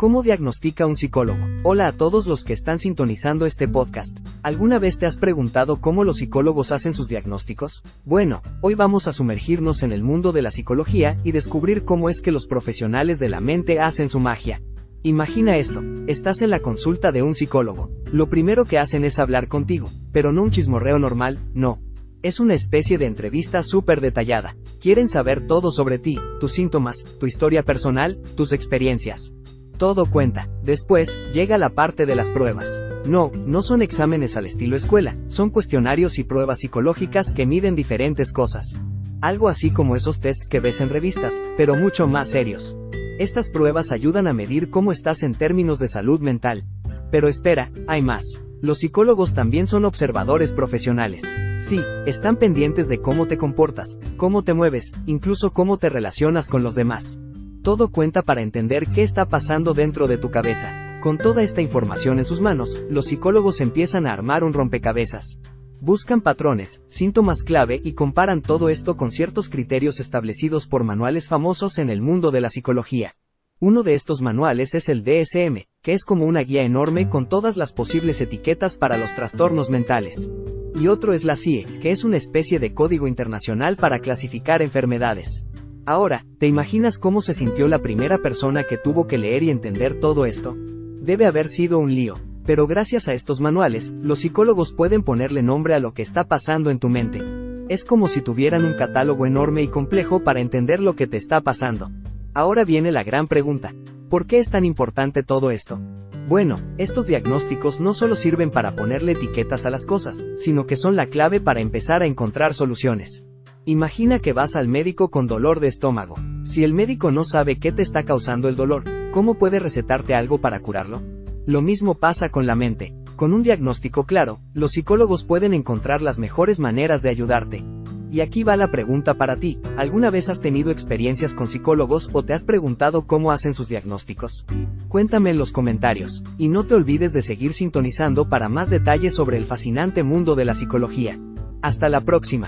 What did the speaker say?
¿Cómo diagnostica un psicólogo? Hola a todos los que están sintonizando este podcast. ¿Alguna vez te has preguntado cómo los psicólogos hacen sus diagnósticos? Bueno, hoy vamos a sumergirnos en el mundo de la psicología y descubrir cómo es que los profesionales de la mente hacen su magia. Imagina esto, estás en la consulta de un psicólogo. Lo primero que hacen es hablar contigo, pero no un chismorreo normal, no. Es una especie de entrevista súper detallada. Quieren saber todo sobre ti, tus síntomas, tu historia personal, tus experiencias. Todo cuenta. Después, llega la parte de las pruebas. No, no son exámenes al estilo escuela, son cuestionarios y pruebas psicológicas que miden diferentes cosas. Algo así como esos tests que ves en revistas, pero mucho más serios. Estas pruebas ayudan a medir cómo estás en términos de salud mental. Pero espera, hay más. Los psicólogos también son observadores profesionales. Sí, están pendientes de cómo te comportas, cómo te mueves, incluso cómo te relacionas con los demás. Todo cuenta para entender qué está pasando dentro de tu cabeza. Con toda esta información en sus manos, los psicólogos empiezan a armar un rompecabezas. Buscan patrones, síntomas clave y comparan todo esto con ciertos criterios establecidos por manuales famosos en el mundo de la psicología. Uno de estos manuales es el DSM, que es como una guía enorme con todas las posibles etiquetas para los trastornos mentales. Y otro es la CIE, que es una especie de código internacional para clasificar enfermedades. Ahora, ¿te imaginas cómo se sintió la primera persona que tuvo que leer y entender todo esto? Debe haber sido un lío, pero gracias a estos manuales, los psicólogos pueden ponerle nombre a lo que está pasando en tu mente. Es como si tuvieran un catálogo enorme y complejo para entender lo que te está pasando. Ahora viene la gran pregunta. ¿Por qué es tan importante todo esto? Bueno, estos diagnósticos no solo sirven para ponerle etiquetas a las cosas, sino que son la clave para empezar a encontrar soluciones. Imagina que vas al médico con dolor de estómago. Si el médico no sabe qué te está causando el dolor, ¿cómo puede recetarte algo para curarlo? Lo mismo pasa con la mente. Con un diagnóstico claro, los psicólogos pueden encontrar las mejores maneras de ayudarte. Y aquí va la pregunta para ti, ¿alguna vez has tenido experiencias con psicólogos o te has preguntado cómo hacen sus diagnósticos? Cuéntame en los comentarios, y no te olvides de seguir sintonizando para más detalles sobre el fascinante mundo de la psicología. Hasta la próxima.